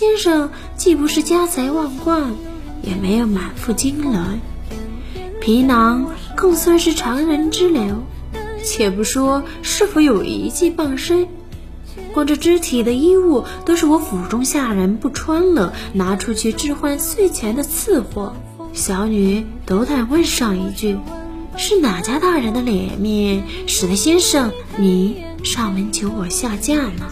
先生既不是家财万贯，也没有满腹经纶，皮囊更算是常人之流。且不说是否有一技傍身，光这肢体的衣物都是我府中下人不穿了，拿出去置换碎钱的次货。小女斗胆问上一句：“是哪家大人的脸面，使得先生你上门求我下嫁呢？”